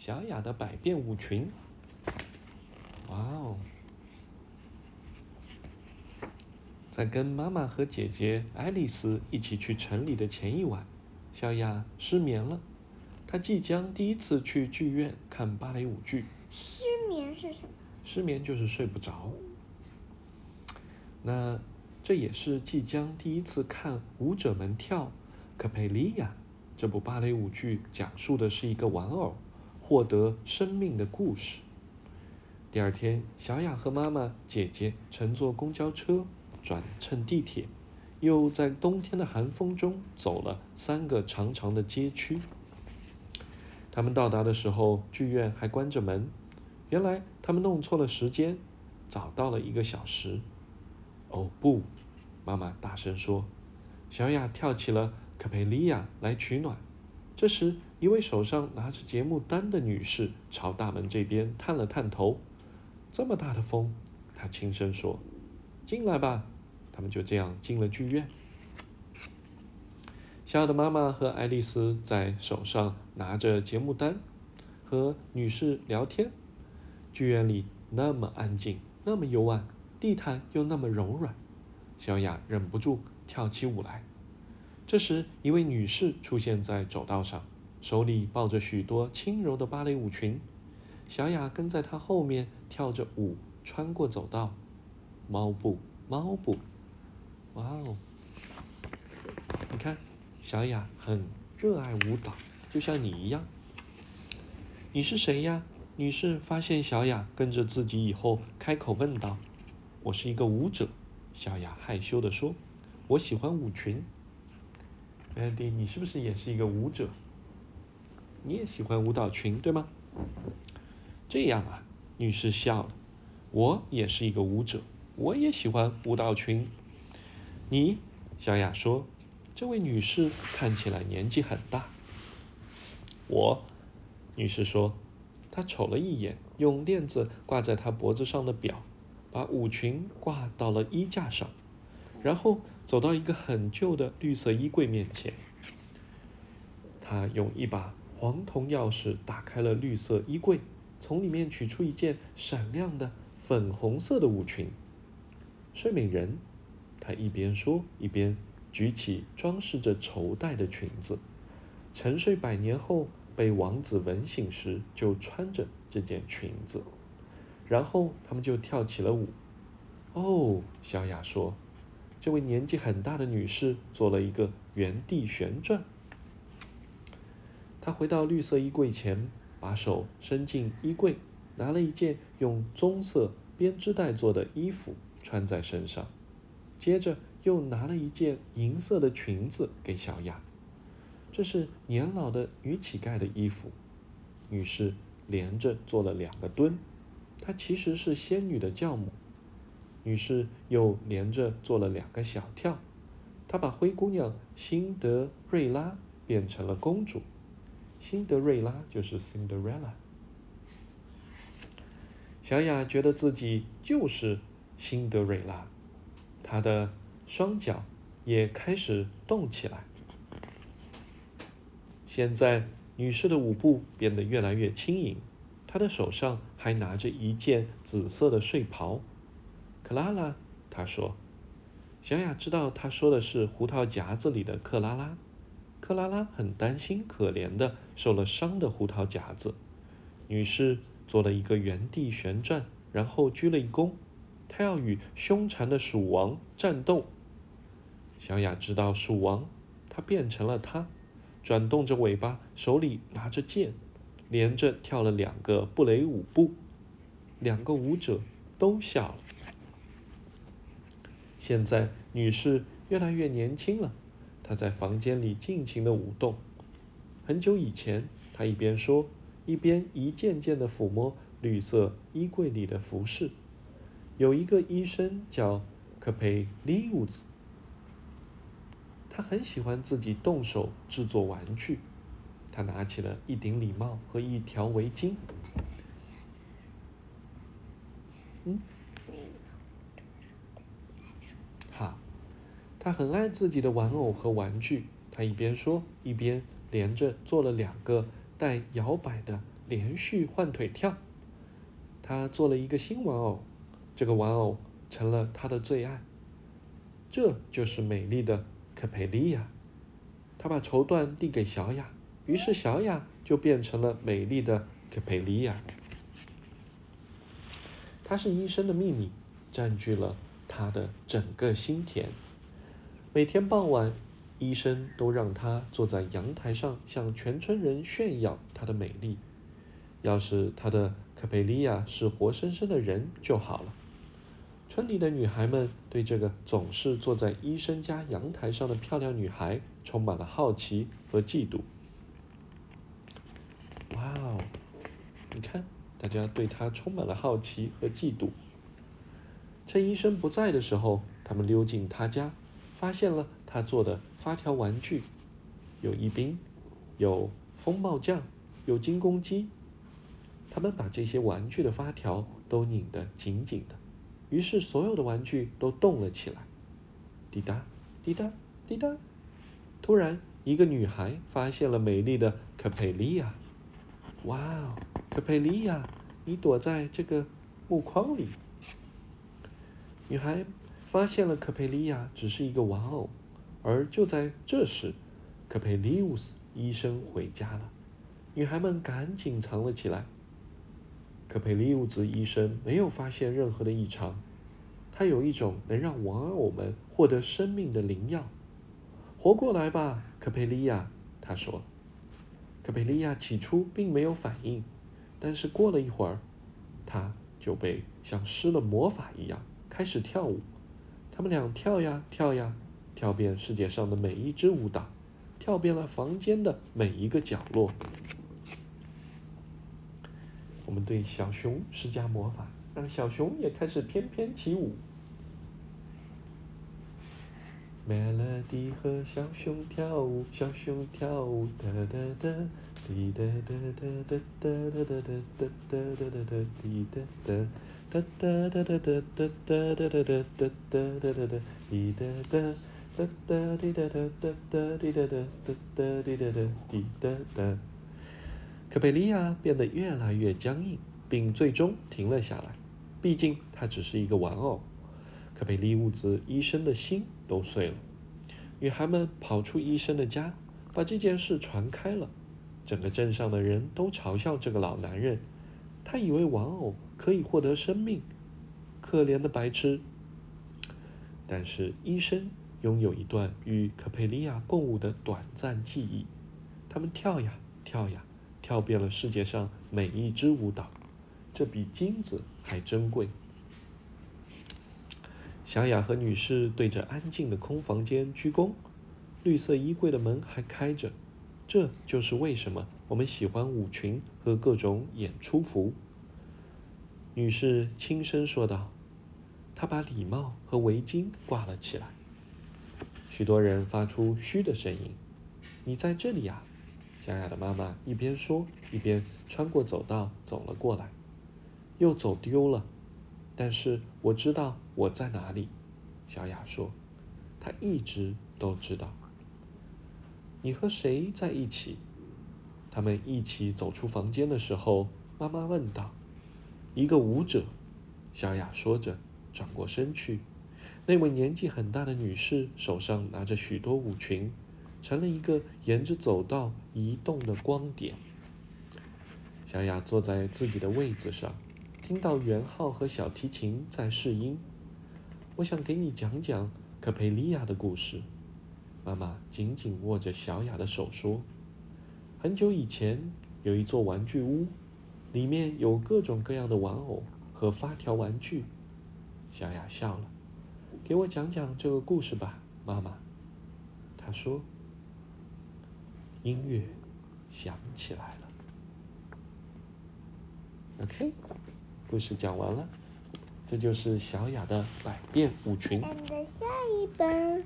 小雅的百变舞裙。哇哦！在跟妈妈和姐姐爱丽丝一起去城里的前一晚，小雅失眠了。她即将第一次去剧院看芭蕾舞剧。失眠是什么？失眠就是睡不着。那这也是即将第一次看舞者们跳《可佩利亚》这部芭蕾舞剧，讲述的是一个玩偶获得生命的故事。第二天，小雅和妈妈、姐姐乘坐公交车。转乘地铁，又在冬天的寒风中走了三个长长的街区。他们到达的时候，剧院还关着门。原来他们弄错了时间，早到了一个小时。哦不！妈妈大声说。小雅跳起了卡佩利亚来取暖。这时，一位手上拿着节目单的女士朝大门这边探了探头。这么大的风，她轻声说。进来吧，他们就这样进了剧院。小雅的妈妈和爱丽丝在手上拿着节目单，和女士聊天。剧院里那么安静，那么幽暗，地毯又那么柔软，小雅忍不住跳起舞来。这时，一位女士出现在走道上，手里抱着许多轻柔的芭蕾舞裙。小雅跟在她后面跳着舞，穿过走道。猫步，猫步，哇哦！你看，小雅很热爱舞蹈，就像你一样。你是谁呀？女士发现小雅跟着自己以后，开口问道：“我是一个舞者。”小雅害羞地说：“我喜欢舞裙。” d y 你是不是也是一个舞者？你也喜欢舞蹈裙，对吗？这样啊，女士笑了。我也是一个舞者。我也喜欢舞蹈裙。你，小雅说，这位女士看起来年纪很大。我，女士说，她瞅了一眼用链子挂在她脖子上的表，把舞裙挂到了衣架上，然后走到一个很旧的绿色衣柜面前。她用一把黄铜钥匙打开了绿色衣柜，从里面取出一件闪亮的粉红色的舞裙。睡美人，她一边说，一边举起装饰着绸带的裙子。沉睡百年后，被王子吻醒时，就穿着这件裙子。然后他们就跳起了舞。哦，小雅说，这位年纪很大的女士做了一个原地旋转。她回到绿色衣柜前，把手伸进衣柜，拿了一件用棕色编织袋做的衣服。穿在身上，接着又拿了一件银色的裙子给小雅。这是年老的女乞丐的衣服。女士连着做了两个蹲，她其实是仙女的教母。女士又连着做了两个小跳，她把灰姑娘辛德瑞拉变成了公主。辛德瑞拉就是 Cinderella。小雅觉得自己就是。辛德瑞拉，她的双脚也开始动起来。现在，女士的舞步变得越来越轻盈，她的手上还拿着一件紫色的睡袍。克拉拉，她说。小雅知道她说的是胡桃夹子里的克拉拉。克拉拉很担心可怜的受了伤的胡桃夹子。女士做了一个原地旋转，然后鞠了一躬。她要与凶残的鼠王战斗。小雅知道鼠王，他变成了他，转动着尾巴，手里拿着剑，连着跳了两个布雷舞步。两个舞者都笑了。现在女士越来越年轻了，他在房间里尽情的舞动。很久以前，他一边说，一边一件件的抚摸绿色衣柜里的服饰。有一个医生叫科佩利乌兹，他很喜欢自己动手制作玩具。他拿起了一顶礼帽和一条围巾好，他很爱自己的玩偶和玩具。他一边说，一边连着做了两个带摇摆的连续换腿跳。他做了一个新玩偶，这个玩偶成了他的最爱。这就是美丽的可佩利亚。他把绸缎递给小雅，于是小雅就变成了美丽的可佩利亚。他是医生的秘密，占据了他的整个心田。每天傍晚，医生都让她坐在阳台上，向全村人炫耀她的美丽。要是她的可佩利亚是活生生的人就好了。村里的女孩们对这个总是坐在医生家阳台上的漂亮女孩充满了好奇和嫉妒。哇哦，你看，大家对她充满了好奇和嫉妒。趁医生不在的时候，他们溜进他家，发现了他做的发条玩具，有一兵，有风帽匠，有金公鸡。他们把这些玩具的发条都拧得紧紧的。于是，所有的玩具都动了起来，滴答，滴答，滴答。突然，一个女孩发现了美丽的可佩利亚。哇哦，可佩利亚，你躲在这个木框里。女孩发现了可佩利亚只是一个玩偶，而就在这时，可佩利乌斯医生回家了。女孩们赶紧藏了起来。可佩利乌斯医生没有发现任何的异常，他有一种能让玩偶们获得生命的灵药。活过来吧，可佩利亚，他说。可佩利亚起初并没有反应，但是过了一会儿，他就被像施了魔法一样开始跳舞。他们俩跳呀跳呀，跳遍世界上的每一支舞蹈，跳遍了房间的每一个角落。我们对小熊施加魔法，让小熊也开始翩翩起舞。Melody 和小熊跳舞，小熊跳舞，哒哒哒，滴哒哒哒哒哒哒哒哒哒哒哒哒滴哒哒，哒哒哒哒哒哒哒哒哒哒哒哒哒哒滴哒哒，哒哒滴哒哒哒哒滴哒哒，哒哒滴哒哒滴哒哒。可贝利亚变得越来越僵硬，并最终停了下来。毕竟它只是一个玩偶。可贝利乌兹医生的心都碎了。女孩们跑出医生的家，把这件事传开了。整个镇上的人都嘲笑这个老男人。他以为玩偶可以获得生命，可怜的白痴。但是医生拥有一段与可佩利亚共舞的短暂记忆。他们跳呀跳呀。跳遍了世界上每一支舞蹈，这比金子还珍贵。小雅和女士对着安静的空房间鞠躬，绿色衣柜的门还开着。这就是为什么我们喜欢舞裙和各种演出服。女士轻声说道：“她把礼帽和围巾挂了起来。”许多人发出嘘的声音。“你在这里呀？”小雅的妈妈一边说，一边穿过走道走了过来。又走丢了，但是我知道我在哪里。小雅说：“她一直都知道。”你和谁在一起？他们一起走出房间的时候，妈妈问道：“一个舞者。”小雅说着，转过身去。那位年纪很大的女士手上拿着许多舞裙。成了一个沿着走道移动的光点。小雅坐在自己的位子上，听到圆号和小提琴在试音。我想给你讲讲可佩利亚的故事。妈妈紧紧握着小雅的手说：“很久以前，有一座玩具屋，里面有各种各样的玩偶和发条玩具。”小雅笑了：“给我讲讲这个故事吧，妈妈。”她说。音乐响起来了。OK，故事讲完了，这就是小雅的百变舞裙。下一本。